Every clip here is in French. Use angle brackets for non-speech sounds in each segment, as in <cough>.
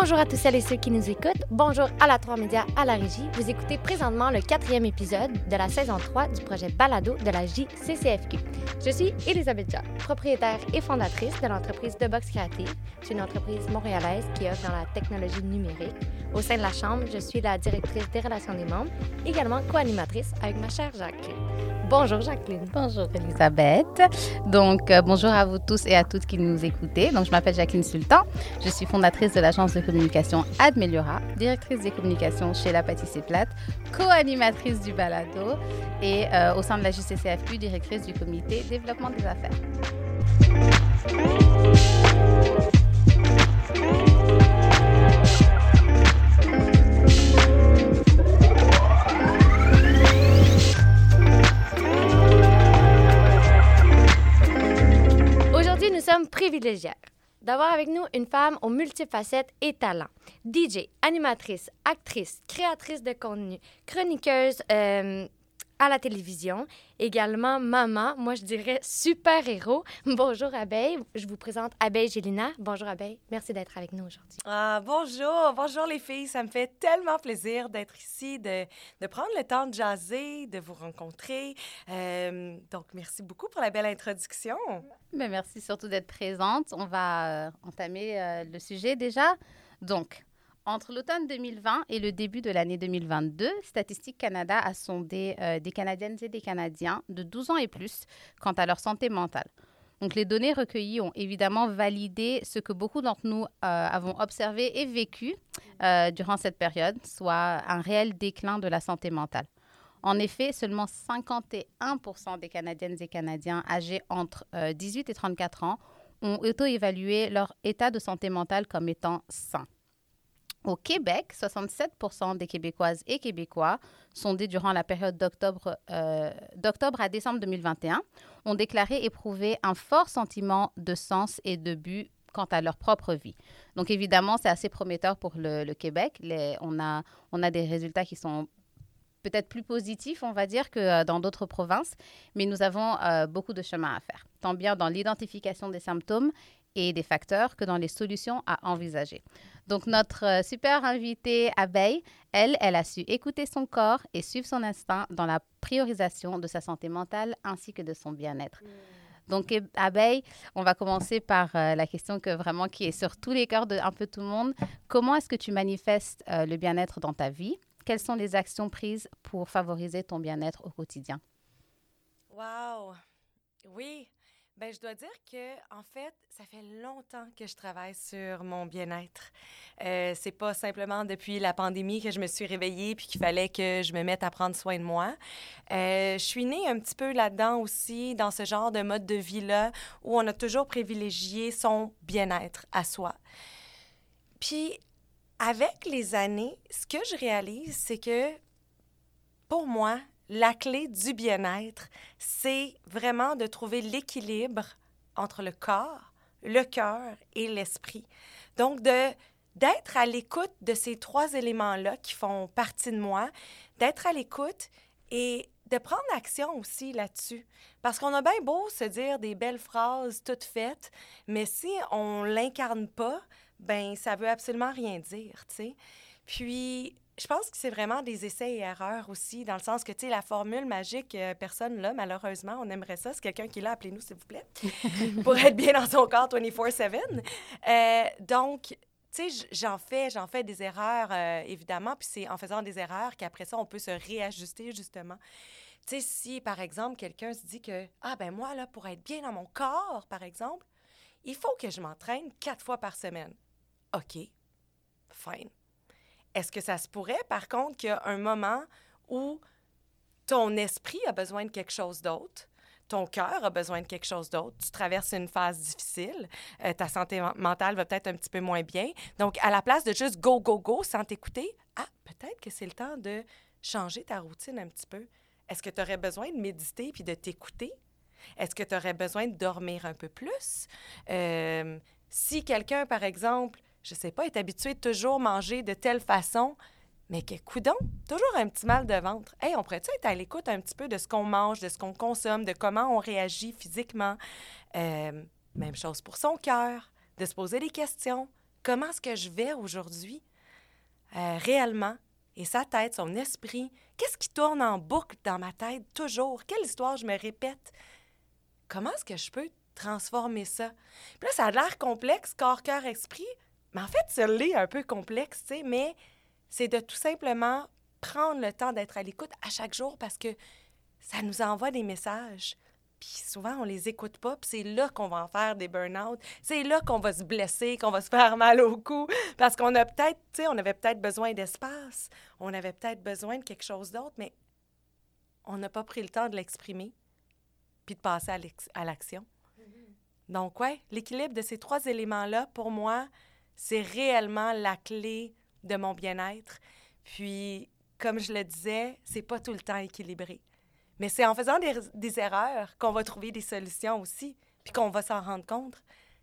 Bonjour à tous celles et ceux qui nous écoutent. Bonjour à la 3 Média, à la régie. Vous écoutez présentement le quatrième épisode de la saison 3 du projet Balado de la JCCFQ. Je suis Elisabeth Jacques, propriétaire et fondatrice de l'entreprise De Box Créative. C'est une entreprise montréalaise qui œuvre dans la technologie numérique. Au sein de la Chambre, je suis la directrice des relations des membres, également co-animatrice avec ma chère Jacqueline. Bonjour Jacqueline. Bonjour Elisabeth. Donc euh, bonjour à vous tous et à toutes qui nous écoutez. Donc je m'appelle Jacqueline Sultan. Je suis fondatrice de l'agence de communication Admeliora, directrice des communications chez La Pâtissée Plate, co-animatrice du balado et euh, au sein de la JCCFQ, directrice du comité développement des affaires. D'avoir avec nous une femme aux multiples facettes et talents. DJ, animatrice, actrice, créatrice de contenu, chroniqueuse euh, à la télévision, également maman, moi je dirais super-héros. <laughs> Bonjour Abeille, je vous présente Abeille Gélina. Bonjour Abeille, merci d'être avec nous aujourd'hui. Ah, bonjour, bonjour les filles, ça me fait tellement plaisir d'être ici, de, de, prendre le temps de jaser, de vous rencontrer. Euh, donc merci beaucoup pour la belle introduction. Mais merci surtout d'être présente. On va euh, entamer euh, le sujet déjà. Donc, entre l'automne 2020 et le début de l'année 2022, Statistique Canada a sondé euh, des Canadiennes et des Canadiens de 12 ans et plus quant à leur santé mentale. Donc, les données recueillies ont évidemment validé ce que beaucoup d'entre nous avons observé et vécu durant cette période, soit un réel déclin de la santé mentale. En effet, seulement 51% des Canadiennes et Canadiens âgés entre 18 et 34 ans ont auto-évalué leur état de santé mentale comme étant sain. Au Québec, 67% des Québécoises et Québécois, sondés durant la période d'octobre euh, à décembre 2021, ont déclaré éprouver un fort sentiment de sens et de but quant à leur propre vie. Donc évidemment, c'est assez prometteur pour le, Québec. On a des résultats qui sont peut-être plus positifs, on va dire, que euh, dans d'autres provinces, mais nous avons euh, beaucoup de chemin à faire, tant bien dans l'identification des symptômes et des facteurs que dans les solutions à envisager. Donc, notre euh, super invitée Abeille, elle, elle a su écouter son corps et suivre son instinct dans la priorisation de sa santé mentale ainsi que de son bien-être. Donc, Abeille, on va commencer par la question que vraiment qui est sur tous les cœurs de un peu tout le monde. Comment est-ce que tu manifestes le bien-être dans ta vie? Quelles sont les actions prises pour favoriser ton bien-être au quotidien? Wow! Oui, ben, je dois dire que, en fait, ça fait longtemps que je travaille sur mon bien-être. Euh, c'est pas simplement depuis la pandémie que je me suis réveillée puis qu'il fallait que je me mette à prendre soin de moi. Euh, je suis née un petit peu là-dedans aussi, dans ce genre de mode de vie-là, où on a toujours privilégié son bien-être à soi. Puis, avec les années, ce que je réalise, c'est que, pour moi, la clé du bien-être, c'est vraiment de trouver l'équilibre entre le corps, le cœur et l'esprit. Donc, d'être à l'écoute de ces trois éléments-là qui font partie de moi, d'être à l'écoute et de prendre action aussi là-dessus. Parce qu'on a bien beau se dire des belles phrases toutes faites, mais si on l'incarne pas, ben ça veut absolument rien dire, tu sais. Puis je pense que c'est vraiment des essais et erreurs aussi, dans le sens que, tu sais, la formule magique, euh, personne là, malheureusement. On aimerait ça. C'est quelqu'un qui l'a, appelez-nous, s'il vous plaît, <laughs> pour être bien dans son corps 24-7. Euh, donc, tu sais, j'en fais, j'en fais des erreurs, euh, évidemment, puis c'est en faisant des erreurs qu'après ça, on peut se réajuster, justement. Tu sais, si, par exemple, quelqu'un se dit que, ah, ben moi, là, pour être bien dans mon corps, par exemple, il faut que je m'entraîne quatre fois par semaine. OK, fine. Est-ce que ça se pourrait, par contre, qu'il y a un moment où ton esprit a besoin de quelque chose d'autre? Ton cœur a besoin de quelque chose d'autre. Tu traverses une phase difficile. Euh, ta santé mentale va peut-être un petit peu moins bien. Donc, à la place de juste go, go, go sans t'écouter, ah, peut-être que c'est le temps de changer ta routine un petit peu. Est-ce que tu aurais besoin de méditer puis de t'écouter? Est-ce que tu aurais besoin de dormir un peu plus? Euh, si quelqu'un, par exemple, je sais pas, est habitué de toujours manger de telle façon, mais que, coudon, toujours un petit mal de ventre. Hey, on pourrait être à l'écoute un petit peu de ce qu'on mange, de ce qu'on consomme, de comment on réagit physiquement? Euh, même chose pour son cœur, de se poser des questions. comment est-ce que je vais aujourd'hui? Euh, réellement et sa tête, son esprit, qu'est-ce qui tourne en boucle dans ma tête toujours? Quelle histoire je me répète? Comment est-ce que je peux transformer ça? Puis là, ça a l'air complexe, corps, cœur, esprit, mais en fait, ça l'est un peu complexe, tu sais, mais c'est de tout simplement prendre le temps d'être à l'écoute à chaque jour parce que ça nous envoie des messages. Puis souvent, on les écoute pas, puis c'est là qu'on va en faire des burn-out. C'est là qu'on va se blesser, qu'on va se faire <laughs> mal au cou, parce qu'on a peut-être, tu sais, on avait peut-être besoin d'espace, on avait peut-être besoin de quelque chose d'autre, mais on n'a pas pris le temps de l'exprimer, puis de passer à l'action. Donc, ouais, l'équilibre de ces trois éléments-là, pour moi, c'est réellement la clé de mon bien-être. Puis, comme je le disais, c'est pas tout le temps équilibré. Mais c'est en faisant des, erreurs qu'on va trouver des solutions aussi, puis qu'on va s'en rendre compte.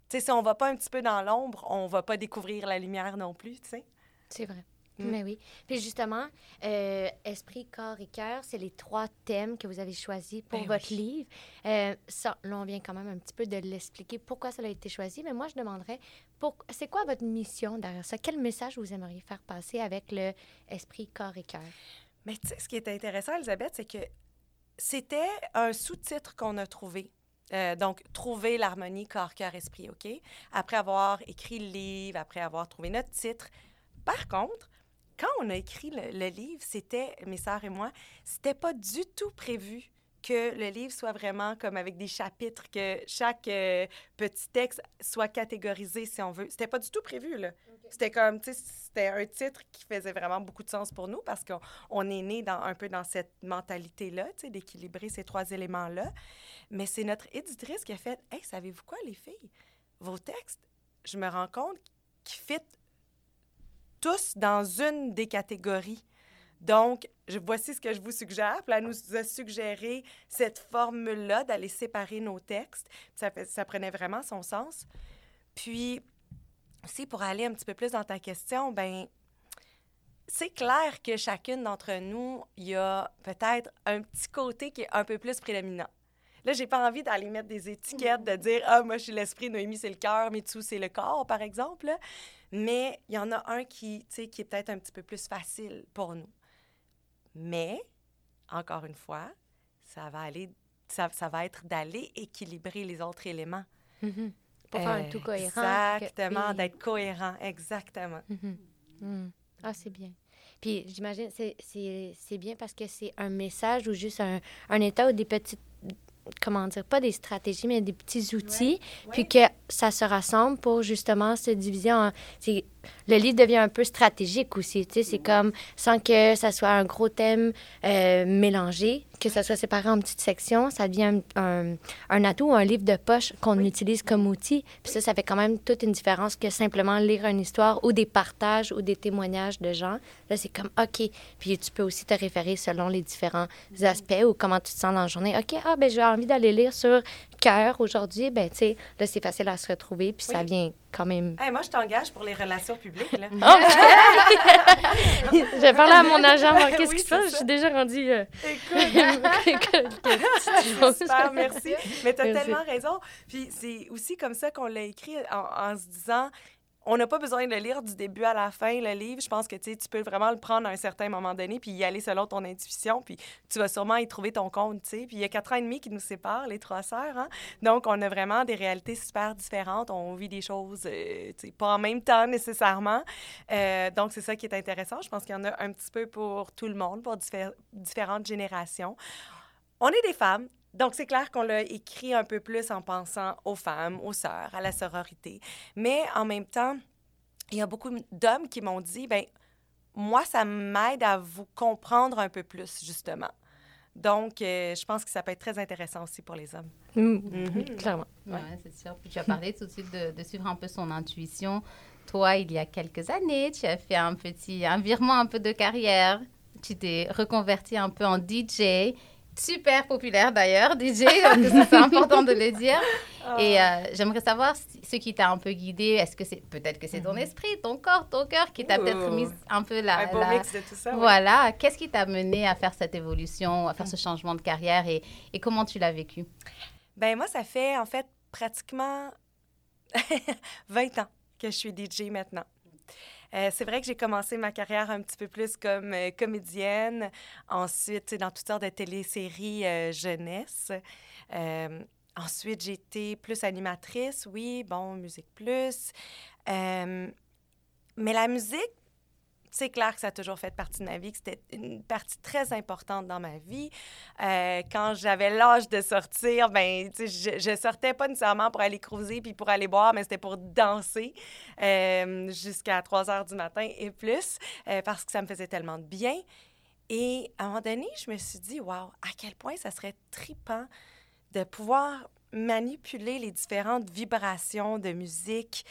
Tu sais, si on va pas un petit peu dans l'ombre, on va pas découvrir la lumière non plus, tu sais. C'est vrai. Mm. Mais oui. Puis justement, euh, esprit, corps et cœur, c'est les trois thèmes que vous avez choisis pour ben votre livre. Euh, ça, là, on vient quand même un petit peu de l'expliquer pourquoi ça a été choisi, mais moi, je demanderais, pour... c'est quoi votre mission derrière ça? Quel message vous aimeriez faire passer avec le esprit, corps et cœur? Mais tu sais, ce qui est intéressant, Elisabeth, c'est que c'était un sous-titre qu'on a trouvé. Euh, donc, trouver l'harmonie corps, cœur, esprit, OK? Après avoir écrit le livre, après avoir trouvé notre titre. Par contre, quand on a écrit le, livre, c'était, mes sœurs et moi, c'était pas du tout prévu que le livre soit vraiment comme avec des chapitres, que chaque euh, petit texte soit catégorisé, si on veut. C'était pas du tout prévu, là. C'était comme, tu sais, c'était un titre qui faisait vraiment beaucoup de sens pour nous parce qu'on est né dans, un peu dans cette mentalité-là, tu sais, d'équilibrer ces trois éléments-là. Mais c'est notre éditrice qui a fait Hey, savez-vous quoi, les filles? Vos textes, je me rends compte qu'ils fit tous dans une des catégories. Donc, voici ce que je vous suggère. Puis elle nous a suggéré cette formule-là d'aller séparer nos textes. Ça, ça prenait vraiment son sens. Puis, aussi, pour aller un petit peu plus dans ta question, ben c'est clair que chacune d'entre nous, il y a peut-être un petit côté qui est un peu plus prédominant. Là, j'ai pas envie d'aller mettre des étiquettes, de dire Ah, moi, je suis l'esprit, Noémie, c'est le cœur, Mitsu, c'est le corps, par exemple. Mais il y en a un qui, qui est peut-être un petit peu plus facile pour nous. Mais, encore une fois, ça va aller, ça, ça va être d'aller équilibrer les autres éléments. Mm-hmm. Pour faire un tout cohérent. Exactement, d'être cohérent, exactement. Mm-hmm. Mm. Ah, c'est bien. Puis j'imagine, c'est bien parce que c'est un message ou juste un, un état ou des petites comment dire, pas des stratégies, mais des petits outils, puis que ça se rassemble pour justement se diviser en le livre devient un peu stratégique aussi. Tu sais, c'est comme sans que ça soit un gros thème euh, mélangé, que ça soit séparé en petites sections, ça devient un, un, atout, un livre de poche qu'on utilise comme outil. Puis ça, ça fait quand même toute une différence que simplement lire une histoire ou des partages ou des témoignages de gens. Là, c'est comme OK. Puis tu peux aussi te référer selon les différents aspects ou comment tu te sens dans la journée. OK, ah, ben j'ai envie d'aller lire sur cœur aujourd'hui. Ben, tu sais, là, c'est facile à se retrouver. Puis ça vient quand même. moi, je t'engage pour les relations publiques. Là. Oh, <laughs> je vais parler à mon agent, qu'est-ce qui se passe? Je suis déjà rendue. Euh... Écoute. <laughs> Super, merci. Mais tu as tellement raison. Puis c'est aussi comme ça qu'on l'a écrit en se disant on n'a pas besoin de lire du début à la fin le livre. Je pense que tu peux vraiment le prendre à un certain moment donné puis y aller selon ton intuition. Puis tu vas sûrement y trouver ton compte. Puis il y a quatre ans et demi qui nous séparent, les trois sœurs. Hein. Donc, on a vraiment des réalités super différentes. On vit des choses euh, pas en même temps nécessairement. Euh, donc, c'est ça qui est intéressant. Je pense qu'il y en a un petit peu pour tout le monde, pour différentes générations. On est des femmes, donc, c'est clair qu'on l'a écrit un peu plus en pensant aux femmes, aux sœurs, à la sororité. Mais en même temps, il y a beaucoup d'hommes qui m'ont dit, ben moi, ça m'aide à vous comprendre un peu plus, justement. Donc, euh, je pense que ça peut être très intéressant aussi pour les hommes. Mmh. Mmh. Clairement. Oui, c'est sûr. Puis tu as parlé tout de suite de, de, suivre un peu son intuition. Toi, il y a quelques années, tu as fait un petit un virement un peu de carrière. Tu t'es reconverti un peu en DJ super populaire d'ailleurs, DJ, c'est <laughs> important de le dire. Ah. Et euh, j'aimerais savoir ce qui t'a un peu guidé. Est-ce que c'est peut-être que c'est ton mhm. esprit, ton corps, ton cœur qui t'a peut-être mis un peu la. Un bon mix de tout ça. Voilà. Qu'est-ce qui t'a mené à faire cette évolution, à faire ce changement de carrière et, et comment tu l'as vécu? Ben moi, ça fait en fait pratiquement <laughs> 20 ans que je suis DJ maintenant. Euh, c'est vrai que j'ai commencé ma carrière un petit peu plus comme euh, comédienne, ensuite dans toutes sortes de téléséries euh, jeunesse. ensuite, j'ai été plus animatrice, oui, bon, musique plus. mais la musique, c'est clair que ça a toujours fait partie de ma vie, que c'était une partie très importante dans ma vie. Euh, quand j'avais l'âge de sortir, ben, je, je sortais pas nécessairement pour aller cruiser puis pour aller boire, mais c'était pour danser euh, jusqu'à 3 heures du matin et plus, euh, parce que ça me faisait tellement de bien. Et à un moment donné, je me suis dit, waouh, à quel point ça serait tripant de pouvoir manipuler les différentes vibrations de musique,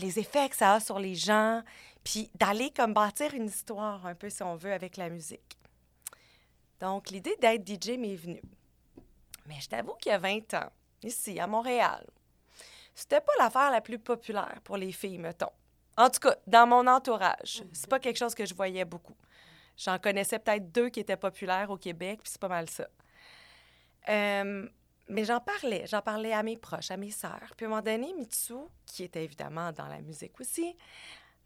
les effets que ça a sur les gens, puis d'aller comme bâtir une histoire un peu, si on veut, avec la musique. Donc, l'idée d'être DJ m'est venue. Mais je t'avoue qu'il y a 20 ans, ici, à Montréal, c'était pas l'affaire la plus populaire pour les filles, mettons. En tout cas, dans mon entourage, c'est pas quelque chose que je voyais beaucoup. J'en connaissais peut-être deux qui étaient populaires au Québec, puis c'est pas mal ça. Euh, mais j'en parlais, j'en parlais à mes proches, à mes sœurs. Puis à un moment donné, Mitsu, qui était évidemment dans la musique aussi,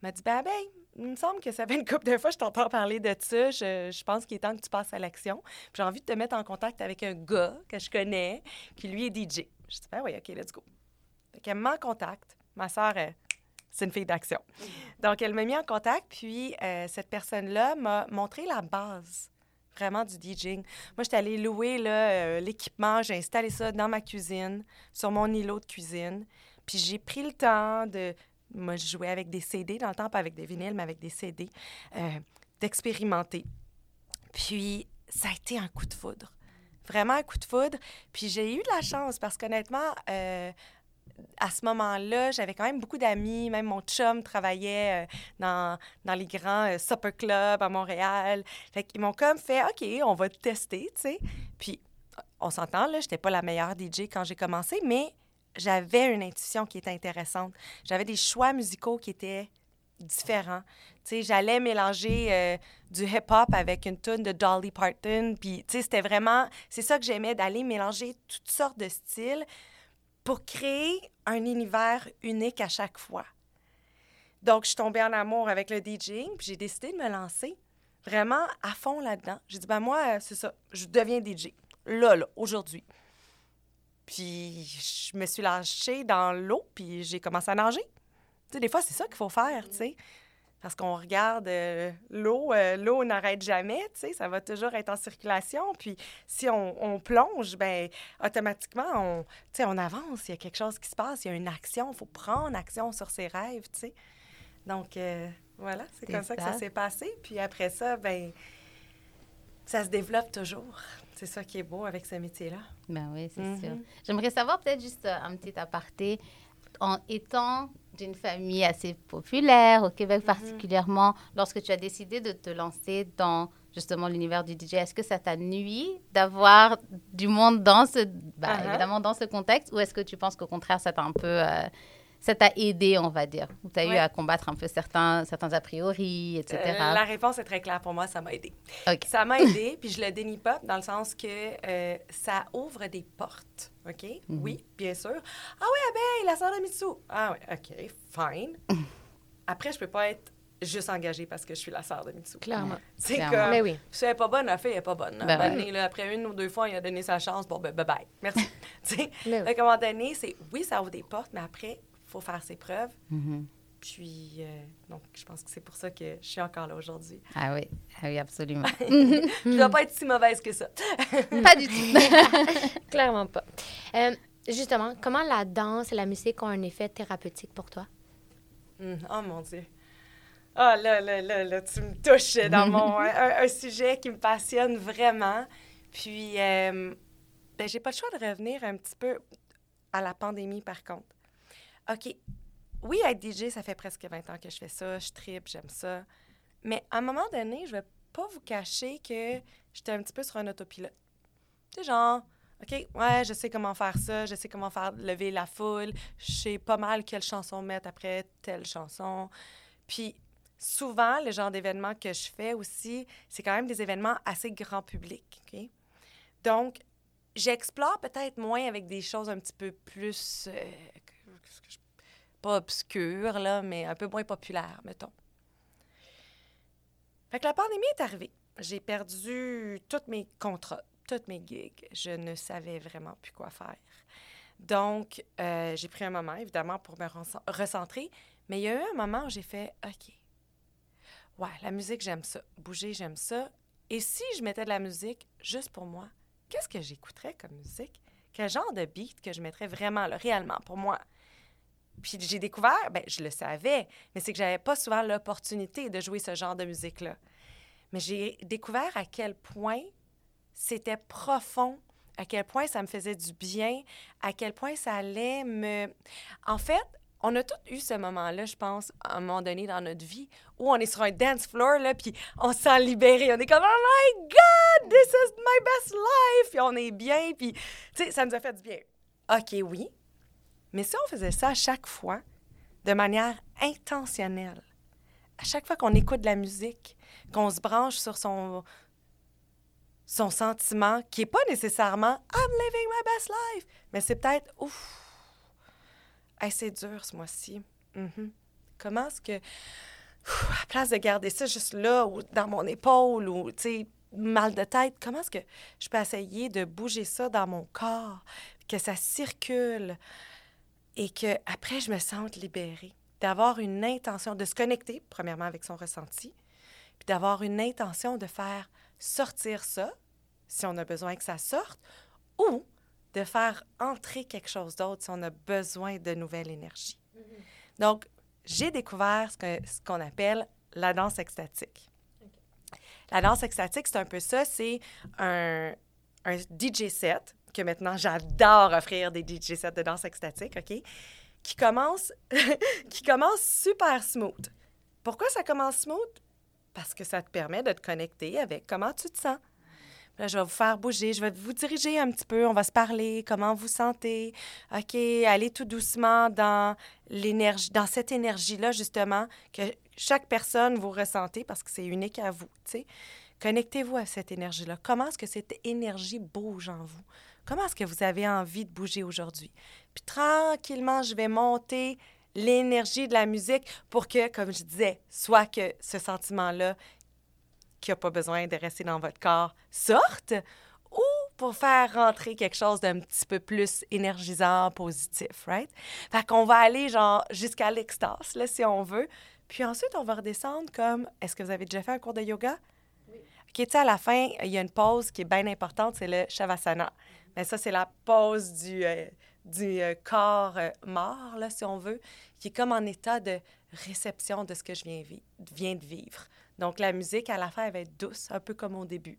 m'a dit ben, ben, il me semble que ça fait une couple de fois je t'entends parler de ça. Je, je pense qu'il est temps que tu passes à l'action. J'ai envie de te mettre en contact avec un gars que je connais, qui lui est DJ. Je dis ben oui, OK, let's go. Fait qu'elle me met en contact. Ma sœur, c'est une fille d'action. Donc, elle m'a mis en contact, puis euh, cette personne-là m'a montré la base vraiment du DJing. Moi, j'étais allée louer euh, l'équipement, j'ai installé ça dans ma cuisine, sur mon îlot de cuisine. Puis j'ai pris le temps de moi, je jouais avec des CD dans le temps, pas avec des vinyles, mais avec des CD, euh, d'expérimenter. Puis, ça a été un coup de foudre. Vraiment un coup de foudre. Puis, j'ai eu de la chance parce qu'honnêtement, euh, à ce moment-là, j'avais quand même beaucoup d'amis. Même mon chum travaillait euh, dans, dans, les grands supper clubs à Montréal. Fait qu'ils m'ont comme fait OK, on va tester, tu sais. Puis, on s'entend, là, j'étais pas la meilleure DJ quand j'ai commencé, mais j'avais une intuition qui était intéressante. J'avais des choix musicaux qui étaient différents. Tu sais, j'allais mélanger euh, du hip-hop avec une tune de Dolly Parton. Puis, tu sais, c'était vraiment... C'est ça que j'aimais, d'aller mélanger toutes sortes de styles pour créer un univers unique à chaque fois. Donc, je suis tombée en amour avec le DJing, puis j'ai décidé de me lancer vraiment à fond là-dedans. J'ai dit, ben moi, c'est ça, je deviens DJ. Là, là, aujourd'hui. Puis je me suis lâchée dans l'eau, puis j'ai commencé à nager. Tu sais, des fois, c'est ça qu'il faut faire, tu sais. Parce qu'on regarde euh, l'eau, euh, l'eau n'arrête jamais, tu sais, ça va toujours être en circulation. Puis si on, plonge, ben automatiquement, on, on avance, il y a quelque chose qui se passe, il y a une action, il faut prendre action sur ses rêves, tu sais. Donc, euh, voilà, c'est comme ça, ça que ça s'est passé. Puis après ça, ben ça se développe toujours. C'est ça qui est beau avec ce métier-là. Ben oui, c'est sûr. Mhm. J'aimerais savoir peut-être juste euh, un petit aparté. En étant d'une famille assez populaire, au Québec mhm. particulièrement, lorsque tu as décidé de te lancer dans justement l'univers du DJ, est-ce que ça t'a nuit d'avoir du monde dans ce, bah, uh-huh. évidemment dans ce contexte, ou est-ce que tu penses qu'au contraire, ça t'a un peu euh, ça t'a aidé, on va dire, tu as eu à combattre un peu certains, certains a priori, etc. Euh, la réponse est très claire pour moi, ça m'a aidé. Ça m'a <laughs> aidé, puis je le dénie pas dans le sens que euh, ça ouvre des portes, OK? Mhm. Oui, bien sûr. Ah oui, Abeille, la sœur de Mitsu. Ah oui, OK, fine. <laughs> Après, je peux pas être juste engagée parce que je suis la sœur de Mitsu. Clairement. <laughs> C'est comme, mais oui. si elle n'est pas bonne, la fille n'est pas bonne. Ben après une ou deux fois, il a donné sa chance. Bon, ben, bye bye. Merci. tu sais, à un moment donné, c'est oui, ça ouvre des portes, mais après, faut faire ses preuves. Mm-hmm. Puis, euh, donc, je pense que c'est pour ça que je suis encore là aujourd'hui. Ah oui, ah oui, absolument. <laughs> je ne dois pas être si mauvaise que ça. <laughs> pas du tout. <laughs> Clairement pas. Euh, justement, comment la danse et la musique ont un effet thérapeutique pour toi? Mm, oh mon Dieu. Ah, là, là, là, là, tu me touches dans mon, un, sujet qui me passionne vraiment. Puis, euh, ben, j'ai pas le choix de revenir un petit peu à la pandémie, par contre. OK, oui, être DJ, ça fait presque 20 ans que je fais ça, je tripe, j'aime ça. Mais à un moment donné, je vais pas vous cacher que j'étais un petit peu sur un autopilote. Tu sais, genre, OK, ouais, je sais comment faire ça, je sais comment faire lever la foule, je sais pas mal quelle chanson mettre après telle chanson. Puis souvent, le genre d'événements que je fais aussi, c'est quand même des événements assez grand public? Donc, j'explore peut-être moins avec des choses un petit peu plus, euh, pas obscur, là, mais un peu moins populaire, mettons. Fait que la pandémie est arrivée. J'ai perdu tous mes contrats, toutes mes gigs. Je ne savais vraiment plus quoi faire. Donc, euh, j'ai pris un moment, évidemment, pour me recentrer. Mais il y a eu un moment où j'ai fait OK. Ouais, la musique, j'aime ça. Bouger, j'aime ça. Et si je mettais de la musique juste pour moi, qu'est-ce que j'écouterais comme musique? Quel genre de beat que je mettrais vraiment, réellement, pour moi? Puis j'ai découvert, ben je le savais, mais c'est que j'avais pas souvent l'opportunité de jouer ce genre de musique-là. Mais j'ai découvert à quel point c'était profond, à quel point ça me faisait du bien, à quel point ça allait me... En fait, on a tous eu ce moment-là, je pense, à un moment donné dans notre vie, où on est sur un dance floor, là, puis on se sent libéré. On est comme, oh my God, this is my best life! Puis on est bien, puis, tu sais, ça nous a fait du bien. OK, oui. Mais si on faisait ça à chaque fois, de manière intentionnelle, à chaque fois qu'on écoute de la musique, qu'on se branche sur son, son sentiment, qui n'est pas nécessairement I'm living my best life, mais c'est peut-être ouf, c'est dur ce mois-ci. Mm-hmm. Comment est-ce que, à place de garder ça juste là, ou dans mon épaule, ou, tu sais, mal de tête, comment est-ce que je peux essayer de bouger ça dans mon corps, que ça circule? Et que après je me sente libérée, d'avoir une intention de se connecter, premièrement avec son ressenti, puis d'avoir une intention de faire sortir ça, si on a besoin que ça sorte, ou de faire entrer quelque chose d'autre si on a besoin de nouvelles énergies. Mm-hmm. Donc, j'ai découvert ce qu'on appelle la danse extatique. La danse extatique, c'est un peu ça, c'est un, un, DJ set, que maintenant j'adore offrir des DJ sets de danse extatique, OK? Qui commence, <laughs> qui commence super smooth. Pourquoi ça commence smooth? Parce que ça te permet de te connecter avec comment tu te sens. Là, je vais vous faire bouger, je vais vous diriger un petit peu, on va se parler, comment vous sentez. OK, allez tout doucement dans l'énergie, dans cette énergie-là, justement, que chaque personne vous ressentez parce que c'est unique à vous, tu. Connectez-vous à cette énergie-là. Comment est-ce que cette énergie bouge en vous? Comment est-ce que vous avez envie de bouger aujourd'hui? Puis tranquillement, je vais monter l'énergie de la musique pour que, comme je disais, soit que ce sentiment-là, qui n'a pas besoin de rester dans votre corps sorte ou pour faire rentrer quelque chose d'un petit peu plus énergisant, positif, right? Fait qu'on va aller genre jusqu'à l'extase, là, si on veut. Puis ensuite, on va redescendre comme, est-ce que vous avez déjà fait un cours de yoga? Oui. OK, tu sais, à la fin, il y a une pause qui est bien importante, c'est le Shavasana. Mais ça, c'est la pause du, euh, du euh, corps euh, mort, là, si on veut, qui est comme en état de réception de ce que je viens, viens de vivre. Donc, la musique, à la fin, elle va être douce, un peu comme au début.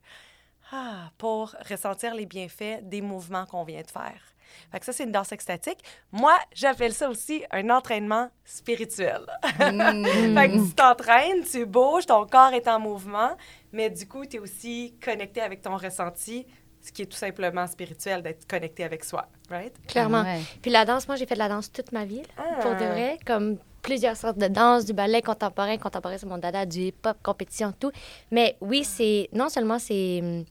Ah, pour ressentir les bienfaits des mouvements qu'on vient de faire. Fait que ça, c'est une danse extatique. Moi, j'appelle ça aussi un entraînement spirituel. Mm. <laughs> fait que tu t'entraînes, tu bouges, ton corps est en mouvement, mais du coup, tu es aussi connecté avec ton ressenti, ce qui est tout simplement spirituel, d'être connecté avec soi, right? Clairement. Ah Puis la danse, moi, j'ai fait de la danse toute ma vie, pour de ah. vrai, comme plusieurs sortes de danse, du ballet contemporain, contemporain c'est mon dada, du hip-hop, compétition, tout. Mais oui, c'est non seulement c'est hum,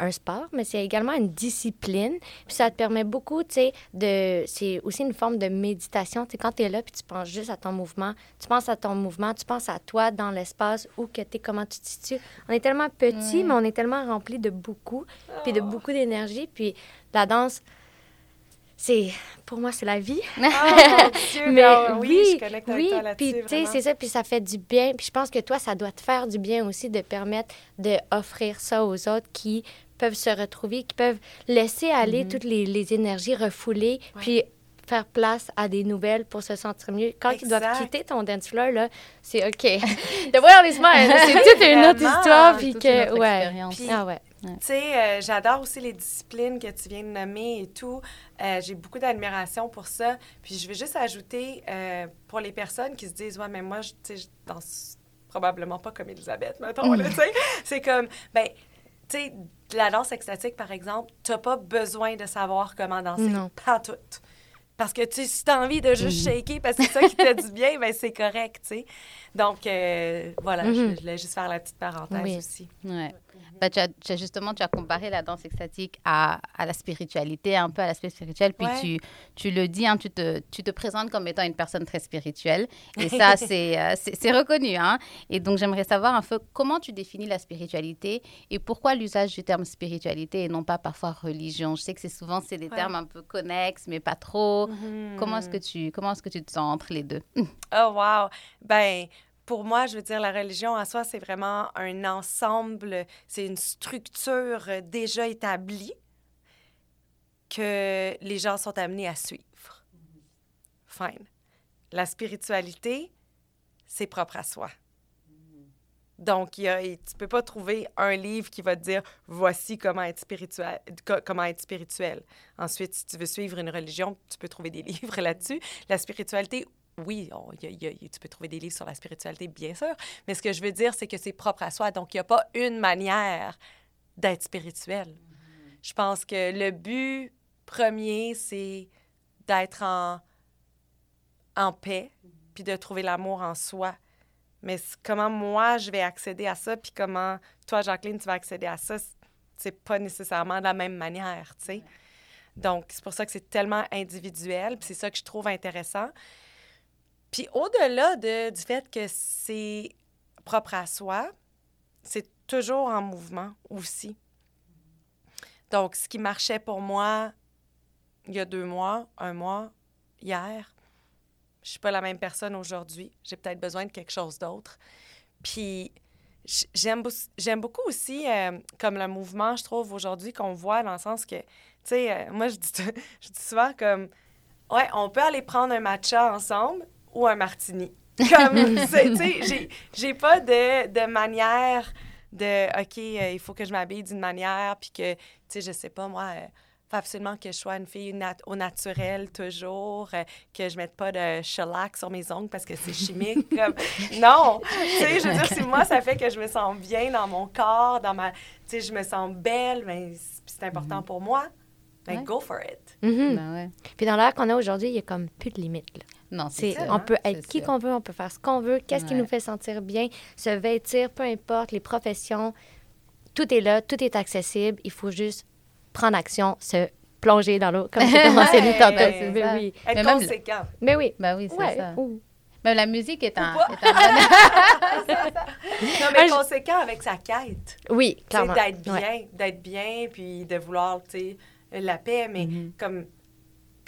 un sport, mais c'est également une discipline. Puis ça te permet beaucoup, tu sais, de... C'est aussi une forme de méditation. Tu sais, quand tu es là, puis tu penses juste à ton mouvement, tu penses à ton mouvement, tu penses à toi dans l'espace où que tu es, comment tu te situes. On est tellement petit, mais on est tellement rempli de beaucoup, puis de beaucoup d'énergie. Puis la danse c'est pour moi c'est la vie. <laughs> Oh, <laughs> Dieu, mais oui, je connecte oui, puis tu sais c'est ça puis ça fait du bien puis je pense que toi ça doit te faire du bien aussi de permettre de offrir ça aux autres qui peuvent se retrouver, qui peuvent laisser aller mm-hmm. toutes les, les, énergies refoulées puis faire place à des nouvelles pour se sentir mieux. Quand ils doivent quitter ton dance floor, là, c'est OK. de voir les smiles, c'est toute une autre histoire. Puis que, ouais. ah ouais. Tu sais, euh, j'adore aussi les disciplines que tu viens de nommer et tout. Euh, j'ai beaucoup d'admiration pour ça. Puis je vais juste ajouter, euh, pour les personnes qui se disent, ouais, mais moi, tu sais, je danse probablement pas comme Elisabeth, mettons, tu sais. C'est comme, ben, tu sais, la danse extatique, par exemple, tu n'as pas besoin de savoir comment danser. Non. Pas tout. Parce que tu, si tu as envie de juste mm-hmm. shaker parce que c'est ça qui te dit bien, ben c'est correct, tu sais. Donc, voilà, je, mm-hmm. voulais juste faire la petite parenthèse aussi. Ouais. Bah, tu, as, justement, tu as comparé la danse extatique à, à la spiritualité, un peu à l'aspect spirituel. Puis tu, tu le dis, hein, tu, te, tu te présentes comme étant une personne très spirituelle. Et ça, <laughs> euh, c'est c'est reconnu. Hein? Et donc, j'aimerais savoir un peu comment tu définis la spiritualité et pourquoi l'usage du terme spiritualité et non pas parfois religion. Je sais que c'est souvent, c'est des termes un peu connexes, mais pas trop. Mm-hmm. Comment est-ce que tu comment est-ce que tu te sens entre les deux? <laughs> oh, wow! Ben, pour moi, je veux dire, la religion en soi, c'est vraiment un ensemble, c'est une structure déjà établie que les gens sont amenés à suivre. Fine. La spiritualité, c'est propre à soi. Donc, tu peux pas trouver un livre qui va te dire voici comment être spirituel, comment être spirituel. Ensuite, si tu veux suivre une religion, tu peux trouver des <laughs> livres là-dessus. La spiritualité, oui, tu peux trouver des livres sur la spiritualité, bien sûr, mais ce que je veux dire, c'est que c'est propre à soi. Donc, il n'y a pas une manière d'être spirituel. Mm-hmm. Je pense que le but premier, c'est d'être en, en paix, mm-hmm. puis de trouver l'amour en soi. Mais comment moi, je vais accéder à ça, puis comment toi, Jacqueline, tu vas accéder à ça, c'est pas nécessairement de la même manière, tu sais. Donc, c'est pour ça que c'est tellement individuel, puis c'est ça que je trouve intéressant. Puis au-delà de, du fait que c'est propre à soi, c'est toujours en mouvement aussi. Donc, ce qui marchait pour moi il y a deux mois, un mois, hier, je suis pas la même personne aujourd'hui. J'ai peut-être besoin de quelque chose d'autre. Puis, j'aime, beaucoup aussi, euh, comme le mouvement, je trouve, aujourd'hui, qu'on voit dans le sens que, tu sais, euh, moi, je dis, <laughs> je dis souvent comme, ouais, on peut aller prendre un matcha ensemble, ou un martini. Comme, <laughs> tu sais, j'ai pas de, de, manière de, OK, euh, il faut que je m'habille d'une manière, puis que, tu sais, je sais pas, moi, euh, faut absolument que je sois une fille au naturel toujours, euh, que je mette pas de shellac sur mes ongles parce que c'est chimique. <laughs> comme... Non! Tu sais, je veux dire, si moi, ça fait que je me sens bien dans mon corps, dans ma... Tu sais, je me sens belle, ben, c'est important mm-hmm. pour moi, ben, go for it. Mm-hmm. Ben ouais. Puis dans l'ère qu'on a aujourd'hui, il y a comme plus de limites, là. Non, c'est On peut être qui qu'on veut, on peut faire ce qu'on veut, qu'est-ce qui nous fait sentir bien, se vêtir, peu importe, les professions, tout est là, tout est accessible. Il faut juste prendre action, se plonger dans l'eau, comme <laughs> tantôt. Ben, mais oui. Être mais conséquent. Mais oui. Ben oui, c'est ça. Mais la musique est un... <laughs> <laughs> non, mais conséquent avec sa quête. Oui, clairement. D'être bien, d'être bien, puis de vouloir, tu sais, la paix, mais mm-hmm. comme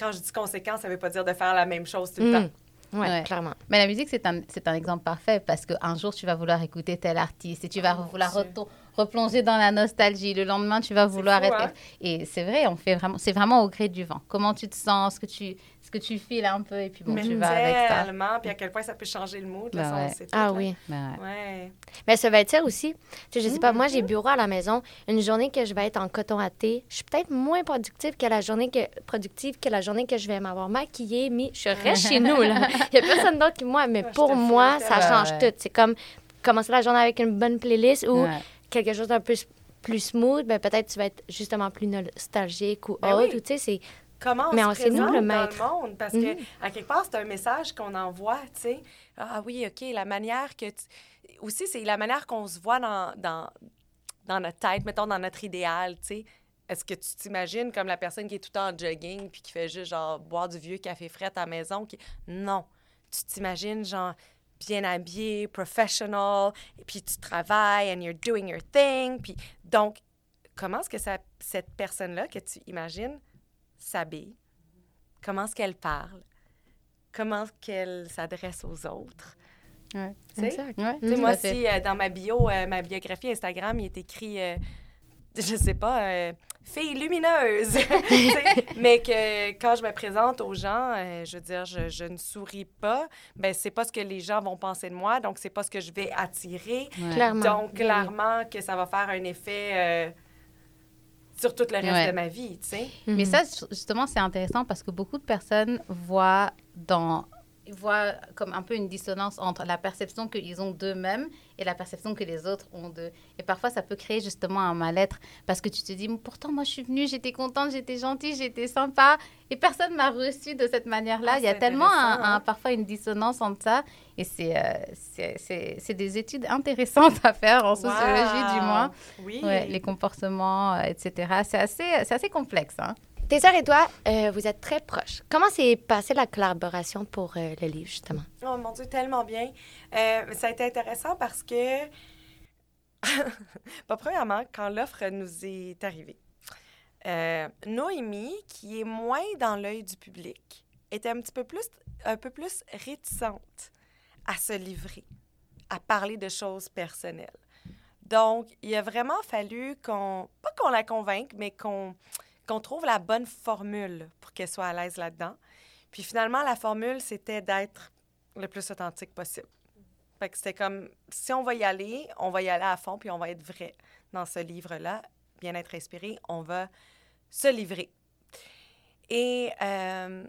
quand je dis conséquence, ça ne veut pas dire de faire la même chose tout le mm. temps. Oui, ouais. clairement. Mais la musique, c'est un, un exemple parfait parce qu'un jour, tu vas vouloir écouter tel artiste et tu vas oh, vouloir retourner replonger dans la nostalgie. Le lendemain, tu vas vouloir être. Hein. Et c'est vrai, on fait vraiment, c'est vraiment au gré du vent. Comment tu te sens, ce que tu, ce que tu files un peu, et puis bon, tu vas avec ça. puis à quel point ça peut changer le mood. Bah ah oui. Bah ouais. Mais ça va être ça aussi. Tu sais, je sais pas, moi, j'ai mm-hmm. bureau à la maison. Une journée que je vais être en coton à thé, je suis peut-être moins productive que la journée que productive que la journée que je vais m'avoir maquillée, mais je reste chez nous là. Il <laughs> y a personne d'autre que moi, mais pour moi, ça change tout. C'est comme commencer la journée avec une bonne playlist ou quelque chose d'un peu plus smooth, ben peut-être tu vas être justement plus nostalgique ou ben autre. Tu sais, c'est comment mais on se nous le maître. Dans le monde? Parce que mhm. à quelque part c'est un message qu'on envoie, tu sais. Ah oui, OK, la manière que aussi c'est la manière qu'on se voit dans, dans dans notre tête, mettons dans notre idéal, tu sais. Est-ce que tu t'imagines comme la personne qui est tout le temps en jogging puis qui fait juste genre boire du vieux café frais à la maison qui non, tu t'imagines genre bien habillé, professional, et puis tu travailles and you're doing your thing. Puis donc, comment est-ce que ça, cette personne-là que tu imagines s'habille? Comment est-ce qu'elle parle? Comment est-ce qu'elle s'adresse aux autres? Ouais, exact. Ouais, moi, si euh, dans ma bio, euh, ma biographie Instagram, il est écrit, euh, je sais pas, fille lumineuse. <laughs> mais que quand je me présente aux gens, euh, je veux dire, je, ne souris pas, ben c'est pas ce que les gens vont penser de moi, donc c'est pas ce que je vais attirer. Clairement. Donc, clairement que ça va faire un effet... Euh, sur tout le reste de ma vie, tu sais. Mais ça, justement, c'est intéressant parce que beaucoup de personnes voient dans voient comme un peu une dissonance entre la perception qu'ils ont d'eux-mêmes et la perception que les autres ont d'eux. Et parfois, ça peut créer justement un mal-être parce que tu te dis, pourtant, moi, je suis venue, j'étais contente, j'étais gentille, j'étais sympa et personne m'a reçu de cette manière-là. Ah, Il y a tellement un- hein. parfois une dissonance entre ça et c'est euh, c'est- c'est c'est des études intéressantes à faire en sociologie, du moins. Oui. Ouais, les comportements, euh, etc. C'est assez, c'est assez complexe. Hein? Tes sœurs et toi, euh, vous êtes très proches. Comment s'est passée la collaboration pour euh, le livre, justement? Oh mon Dieu, tellement bien. Euh, ça a été intéressant parce que, pas <laughs> premièrement, quand l'offre nous est arrivée, Noémie, qui est moins dans l'œil du public, était un petit peu plus, un peu plus réticente à se livrer, à parler de choses personnelles. Donc, il a vraiment fallu qu'on, pas qu'on la convainque, mais qu'on qu'on trouve la bonne formule pour qu'elle soit à l'aise là-dedans. Puis finalement, la formule, c'était d'être le plus authentique possible. Fait que c'était comme, si on va y aller, on va y aller à fond, puis on va être vrai dans ce livre-là. Bien être inspiré, on va se livrer. Et euh,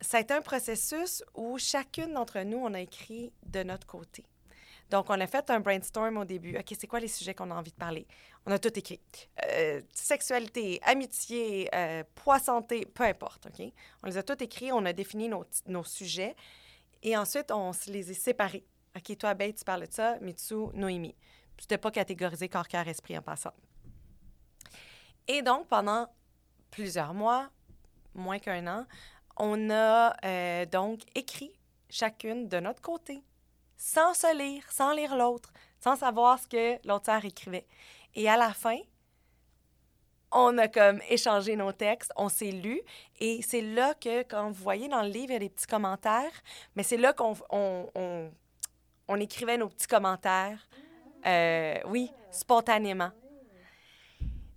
ça a été un processus où chacune d'entre nous, on a écrit de notre côté. Donc, on a fait un brainstorm au début. OK, c'est quoi les sujets qu'on a envie de parler? On a tout écrit. Euh, sexualité, amitié, euh, poids santé, peu importe, OK? On les a tous écrits, on a défini nos, sujets et ensuite, on se les a séparés. OK, toi, Bête, tu parles de ça, Mitsu, Noémie. C'était pas catégorisé corps, cœur, esprit en passant. Et donc, pendant plusieurs mois, moins qu'un an, on a euh, donc écrit chacune de notre côté, sans se lire, sans lire l'autre, sans savoir ce que l'autre écrivait. Et à la fin, on a comme échangé nos textes, on s'est lus, et c'est là que, quand vous voyez dans le livre, il y a des petits commentaires, mais c'est là qu'on on, on- écrivait nos petits commentaires, euh, oui, spontanément.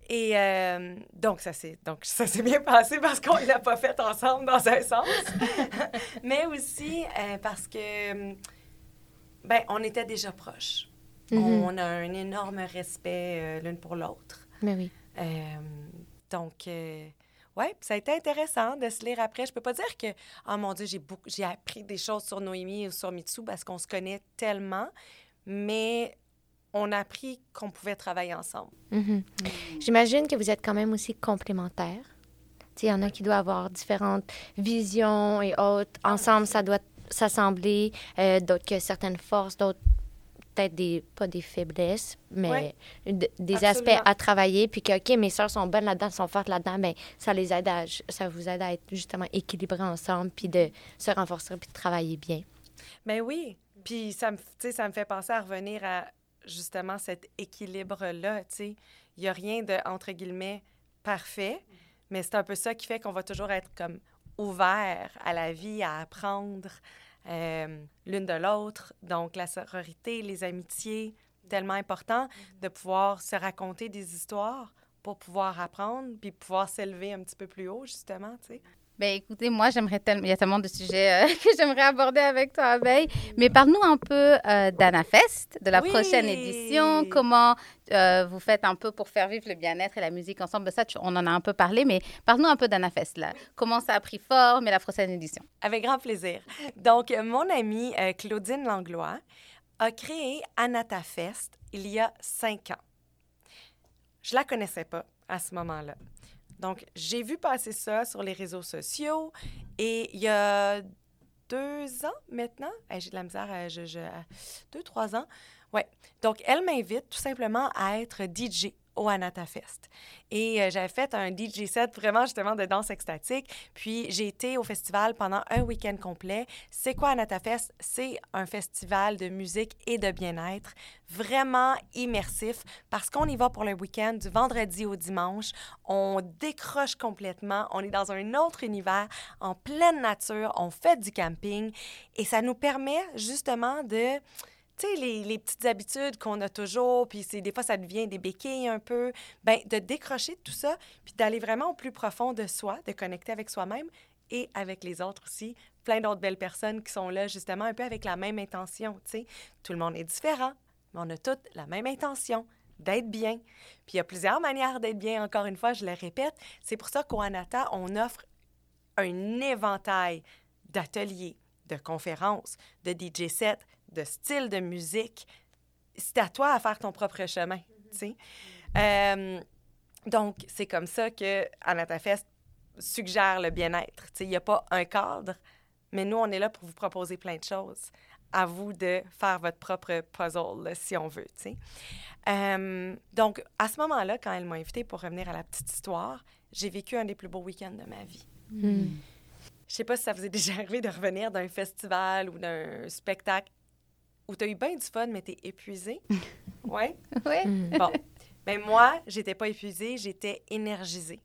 Et euh, donc, ça s'est donc ça s'est bien passé parce qu'on ne l'a pas fait ensemble dans un sens, <laughs> mais aussi euh, parce que, ben, on était déjà proches. Mhm. On a un énorme respect euh, l'une pour l'autre. Mais oui. Euh, donc, euh, ouais, ça a été intéressant de se lire après. Je peux pas dire que, oh mon Dieu, j'ai beaucoup, j'ai appris des choses sur Noémie ou sur Mitsu parce qu'on se connaît tellement, mais on a appris qu'on pouvait travailler ensemble. Mhm. J'imagine que vous êtes quand même aussi complémentaires. Il y en a qui doivent avoir différentes visions et autres. Ensemble, ça doit s'assembler. Euh, d'autres que certaines forces, d'autres peut-être des, pas des faiblesses, mais Ouais. d- des Absolument. aspects à travailler. Puis que, OK, mes soeurs sont bonnes là-dedans, sont fortes là-dedans, mais ça les aide à, ça vous aide à être justement équilibrés ensemble, puis de se renforcer, puis de travailler bien. Ben oui. Puis ça me, ça me fait penser à revenir à justement cet équilibre-là. tu sais. Il n'y a rien de, entre guillemets, parfait, mais c'est un peu ça qui fait qu'on va toujours être comme ouvert à la vie, à apprendre euh, l'une de l'autre. Donc, la sororité, les amitiés, tellement important de pouvoir se raconter des histoires pour pouvoir apprendre, puis pouvoir s'élever un petit peu plus haut, justement. Ben écoutez, moi j'aimerais tellement, il y a tellement de sujets euh, <laughs> que j'aimerais aborder avec toi, Abeille. Mais parle-nous un peu euh, d'Anafest, de la Oui. prochaine édition. Comment euh, vous faites un peu pour faire vivre le bien-être et la musique ensemble? Ben, Ça, tu- on en a un peu parlé, mais parle-nous un peu d'Anafest là. Comment ça a pris forme et la prochaine édition? Avec grand plaisir. Donc, euh, mon amie Claudine Langlois a créé Anatafest il y a cinq ans. Je la connaissais pas à ce moment-là. Donc, j'ai vu passer ça sur les réseaux sociaux et il y a deux ans maintenant, eh, j'ai de la misère, euh, deux, trois ans, ouais. Donc, elle m'invite tout simplement à être DJ au Anatafest. Et euh, j'avais fait un DJ set vraiment justement de danse extatique. Puis j'ai été au festival pendant un week-end complet. C'est quoi Anatafest? C'est un festival de musique et de bien-être vraiment immersif parce qu'on y va pour le week-end du vendredi au dimanche. On décroche complètement. On est dans un autre univers, en pleine nature. On fait du camping et ça nous permet justement de tu les, les petites habitudes qu'on a toujours, puis des fois, ça devient des béquilles un peu, ben de décrocher de tout ça, puis d'aller vraiment au plus profond de soi, de connecter avec soi-même et avec les autres aussi. Plein d'autres belles personnes qui sont là, justement, un peu avec la même intention, tu sais. Tout le monde est différent, mais on a toutes la même intention d'être bien. Puis il y a plusieurs manières d'être bien, encore une fois, je le répète. C'est pour ça qu'au Anata, on offre un éventail d'ateliers, de conférences, de DJ sets, de style de musique. C'est à toi à faire ton propre chemin, tu sais. Euh, donc, c'est comme ça que Anatafest suggère le bien-être. Tu sais, il n'y a pas un cadre, mais nous, on est là pour vous proposer plein de choses. À vous de faire votre propre puzzle, là, si on veut, tu sais. Euh, donc, à ce moment-là, quand elle m'a invitée pour revenir à la petite histoire, j'ai vécu un des plus beaux week-ends de ma vie. Hmm. Je sais pas si ça vous est <laughs> déjà arrivé de revenir d'un festival ou d'un spectacle où tu as eu bien du fun, mais tu es épuisé. <laughs> ouais? Oui. Hmm. Bon. Ben moi, j'étais pas épuisée, j'étais énergisée.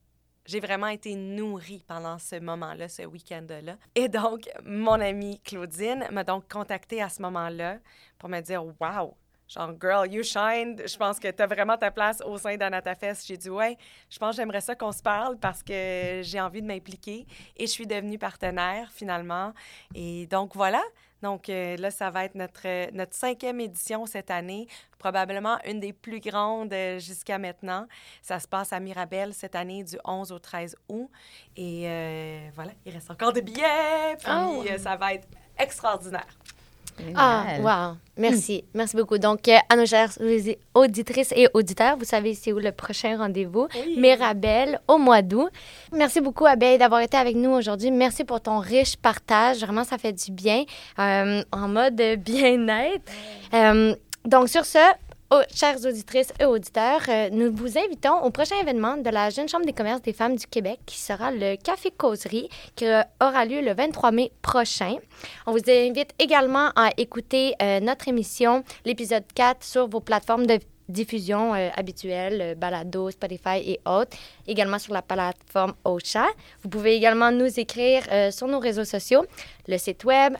J'ai vraiment été nourrie pendant ce moment-là, ce week-end-là. Et donc, mon amie Claudine m'a donc contactée à ce moment-là pour me dire Wow, genre, girl, you shine. Je pense que tu as vraiment ta place au sein d'Anatafest. J'ai dit Ouais, je pense que j'aimerais ça qu'on se parle parce que j'ai envie de m'impliquer. Et je suis devenue partenaire finalement. Et donc, voilà. Donc euh, là, ça va être notre, euh, notre cinquième édition cette année, probablement une des plus grandes euh, jusqu'à maintenant. Ça se passe à Mirabel cette année du 11 au 13 août. Et euh, voilà, il reste encore des billets, puis Oh. euh, ça va être extraordinaire. Ah, wow. Merci. Merci beaucoup. Donc, euh, à nos chères auditrices et auditeurs, vous savez c'est où le prochain rendez-vous? Oui. Mirabel, au mois d'août. Merci beaucoup, Abeille, d'avoir été avec nous aujourd'hui. Merci pour ton riche partage. Vraiment, ça fait du bien euh, en mode bien-être. Euh, donc, sur ce, aux chères auditrices et auditeurs, euh, nous vous invitons au prochain événement de la Jeune Chambre des commerces des femmes du Québec, qui sera le Café Causerie, qui aura lieu le 23 mai prochain. On vous invite également à écouter euh, notre émission, l'épisode 4, sur vos plateformes de diffusion euh, habituelles, euh, Balado, Spotify et autres, également sur la plateforme Ocha. Vous pouvez également nous écrire sur nos réseaux sociaux, le site web,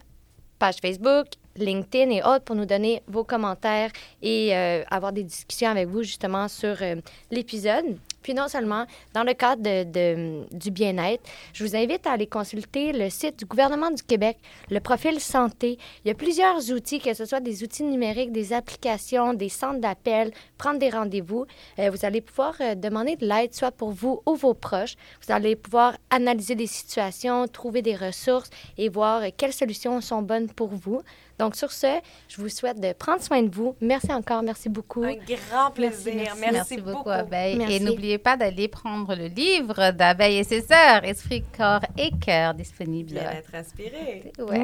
page Facebook, LinkedIn et autres pour nous donner vos commentaires et euh, avoir des discussions avec vous justement sur euh, l'épisode. Puis non seulement dans le cadre de, du bien-être, je vous invite à aller consulter le site du gouvernement du Québec, le profil santé. Il y a plusieurs outils, que ce soit des outils numériques, des applications, des centres d'appel, prendre des rendez-vous. Euh, vous allez pouvoir euh, demander de l'aide, soit pour vous ou vos proches. Vous allez pouvoir analyser des situations, trouver des ressources et voir euh, quelles solutions sont bonnes pour vous. Donc, sur ce, je vous souhaite de prendre soin de vous. Merci encore, merci beaucoup. Un grand plaisir. merci. Merci, Merci beaucoup, beaucoup. Abeille. Merci. Et n'oubliez pas d'aller prendre le livre d'Abeille et ses sœurs, Esprit, Corps et Cœur, disponible. Bien être inspiré. Ouais.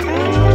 Mm.